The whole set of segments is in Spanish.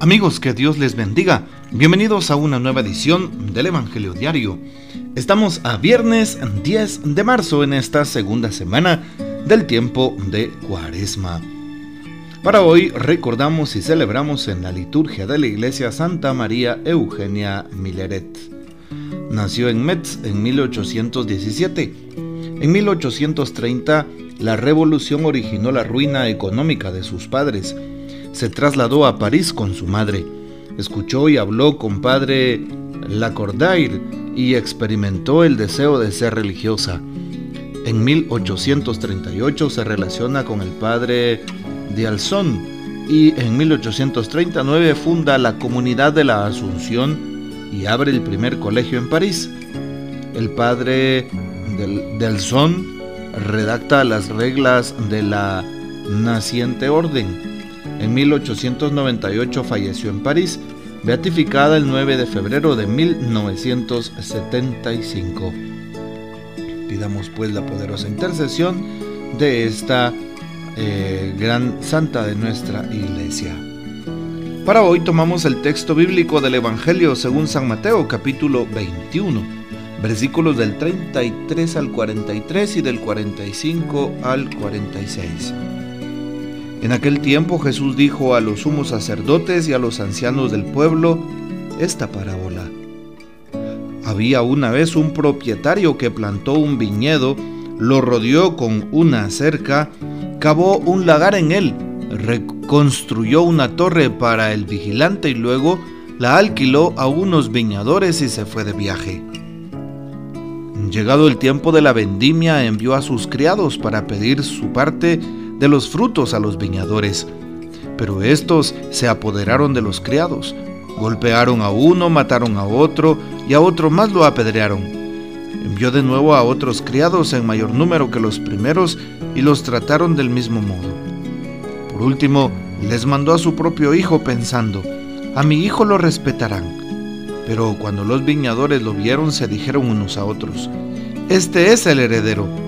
Amigos, que Dios les bendiga. Bienvenidos a una nueva edición del Evangelio Diario. Estamos a viernes 10 de marzo en esta segunda semana del tiempo de Cuaresma. Para hoy recordamos y celebramos en la liturgia de la Iglesia Santa María Eugenia Milleret. Nació en Metz en 1817. En 1830, la revolución originó la ruina económica de sus padres se trasladó a París con su madre. Escuchó y habló con padre Lacordaire y experimentó el deseo de ser religiosa. En 1838 se relaciona con el padre de Alzón y en 1839 funda la Comunidad de la Asunción y abre el primer colegio en París. El padre de Alzón redacta las reglas de la naciente orden en 1898 falleció en París, beatificada el 9 de febrero de 1975. Pidamos pues la poderosa intercesión de esta eh, gran santa de nuestra iglesia. Para hoy tomamos el texto bíblico del Evangelio según San Mateo capítulo 21, versículos del 33 al 43 y del 45 al 46. En aquel tiempo Jesús dijo a los sumos sacerdotes y a los ancianos del pueblo esta parábola. Había una vez un propietario que plantó un viñedo, lo rodeó con una cerca, cavó un lagar en él, reconstruyó una torre para el vigilante y luego la alquiló a unos viñadores y se fue de viaje. Llegado el tiempo de la vendimia, envió a sus criados para pedir su parte de los frutos a los viñadores. Pero estos se apoderaron de los criados, golpearon a uno, mataron a otro y a otro más lo apedrearon. Envió de nuevo a otros criados en mayor número que los primeros y los trataron del mismo modo. Por último, les mandó a su propio hijo pensando, a mi hijo lo respetarán. Pero cuando los viñadores lo vieron se dijeron unos a otros, este es el heredero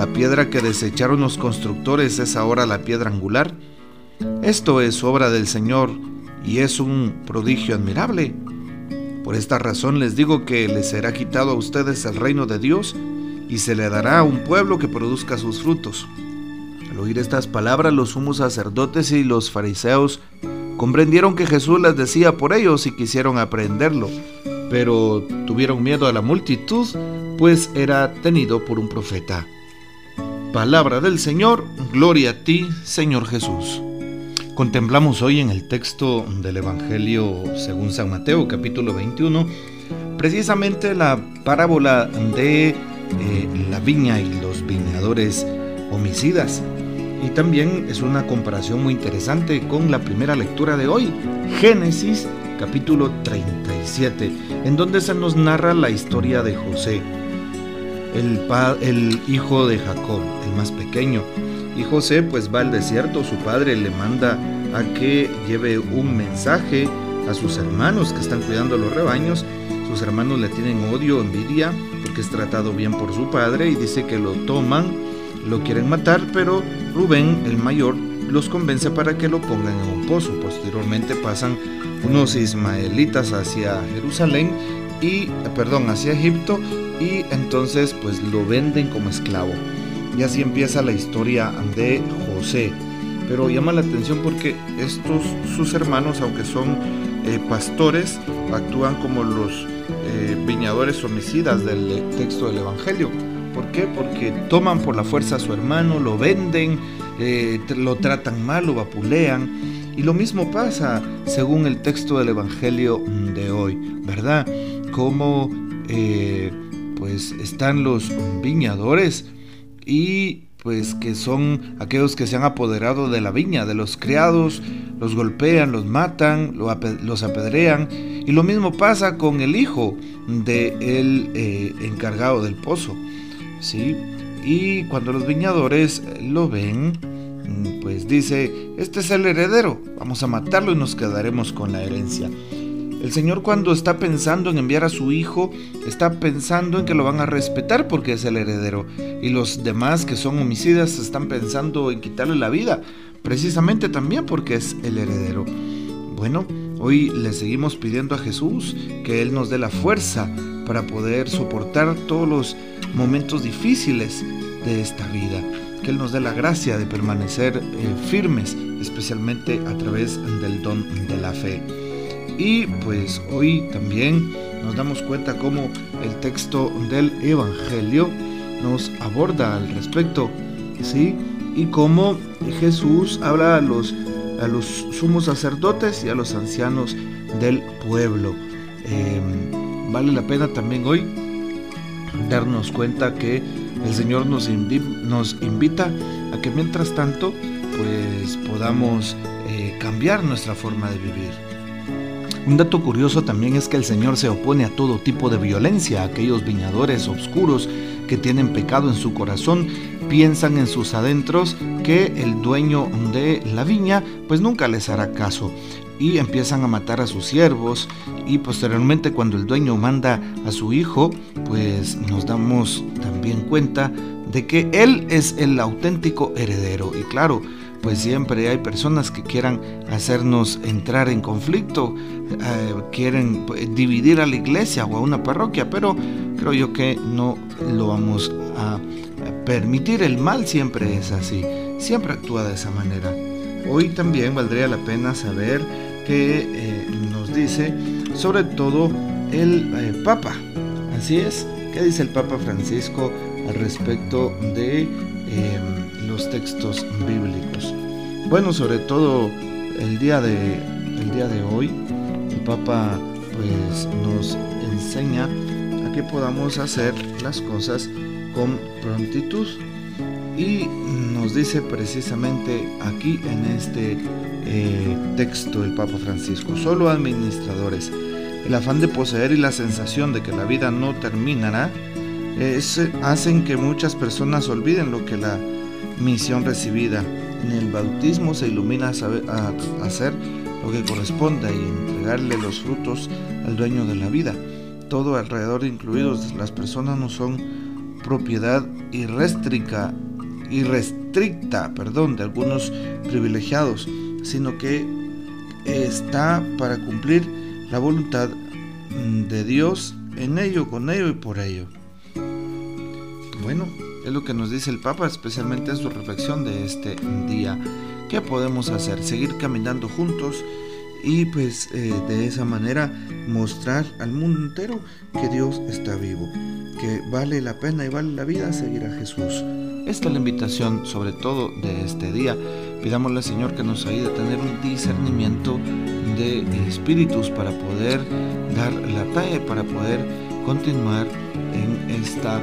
la piedra que desecharon los constructores es ahora la piedra angular. Esto es obra del Señor y es un prodigio admirable. Por esta razón les digo que les será quitado a ustedes el reino de Dios y se le dará a un pueblo que produzca sus frutos. Al oír estas palabras, los sumos sacerdotes y los fariseos comprendieron que Jesús les decía por ellos y quisieron aprenderlo, pero tuvieron miedo a la multitud, pues era tenido por un profeta. Palabra del Señor, gloria a ti, Señor Jesús. Contemplamos hoy en el texto del Evangelio según San Mateo, capítulo 21, precisamente la parábola de eh, la viña y los viñadores homicidas. Y también es una comparación muy interesante con la primera lectura de hoy, Génesis capítulo 37, en donde se nos narra la historia de José el, hijo de Jacob, el más pequeño. Y José pues va al desierto, su padre le manda a que lleve un mensaje a sus hermanos que están cuidando los rebaños. Sus hermanos le tienen odio, envidia, porque es tratado bien por su padre y dice que lo toman, lo quieren matar, pero Rubén, el mayor, los convence para que lo pongan en un pozo. Posteriormente pasan unos ismaelitas hacia Jerusalén y, perdón, hacia Egipto y entonces pues lo venden como esclavo. Y así empieza la historia de José. Pero llama la atención porque estos sus hermanos, aunque son eh, pastores, actúan como los eh, viñadores homicidas del texto del Evangelio. ¿Por qué? Porque toman por la fuerza a su hermano, lo venden, eh, lo tratan mal, lo vapulean. Y lo mismo pasa según el texto del Evangelio de hoy, ¿verdad? Como pues están los viñadores y pues que son aquellos que se han apoderado de la viña, de los criados, los golpean, los matan, los apedrean. Y lo mismo pasa con el hijo del el eh, encargado del pozo. ¿sí? Y cuando los viñadores lo ven, pues dice, este es el heredero, vamos a matarlo y nos quedaremos con la herencia. El Señor cuando está pensando en enviar a su Hijo, está pensando en que lo van a respetar porque es el heredero. Y los demás que son homicidas están pensando en quitarle la vida, precisamente también porque es el heredero. Bueno, hoy le seguimos pidiendo a Jesús que Él nos dé la fuerza para poder soportar todos los momentos difíciles de esta vida. Que Él nos dé la gracia de permanecer eh, firmes, especialmente a través del don de la fe. Y pues hoy también nos damos cuenta cómo el texto del Evangelio nos aborda al respecto, ¿sí? Y cómo Jesús habla a los, a los sumos sacerdotes y a los ancianos del pueblo. Em, vale la pena también hoy darnos cuenta que el Señor nos, invita a que mientras tanto pues podamos eh, cambiar nuestra forma de vivir. Un dato curioso también es que el Señor se opone a todo tipo de violencia. Aquellos viñadores oscuros que tienen pecado en su corazón piensan en sus adentros que el dueño de la viña pues nunca les hará caso y empiezan a matar a sus siervos y posteriormente cuando el dueño manda a su hijo pues nos damos también cuenta de que él es el auténtico heredero y claro pues siempre hay personas que quieran hacernos entrar en conflicto, eh, quieren pues, dividir a la iglesia o a una parroquia, pero creo yo que no lo vamos a permitir. El mal siempre es así, siempre actúa de esa manera. Hoy también valdría la pena saber que eh, nos dice sobre todo el eh, Papa. Así es, ¿qué dice el Papa Francisco al respecto de los textos bíblicos. Bueno, sobre todo el día de, el día de hoy, el Papa pues nos enseña a que podamos hacer las cosas con prontitud y nos dice precisamente aquí en este eh, texto el Papa Francisco, solo administradores, el afán de poseer y la sensación de que la vida no terminará es, hacen que muchas personas olviden lo que la misión recibida. En el bautismo se ilumina a, hacer lo que corresponde y entregarle los frutos al dueño de la vida. Todo alrededor, incluidos las personas, no son propiedad irrestricta, irrestricta perdón, de algunos privilegiados, sino que está para cumplir la voluntad de Dios en ello, con ello y por ello. Bueno, es lo que nos dice el Papa, especialmente en su reflexión de este día. ¿Qué podemos hacer? Seguir caminando juntos y pues eh, de esa manera mostrar al mundo entero que Dios está vivo, que vale la pena y vale la vida seguir a Jesús. Esta es la invitación sobre todo de este día. Pidámosle al Señor que nos ayude a tener un discernimiento de espíritus para poder dar la talla, para poder continuar en esta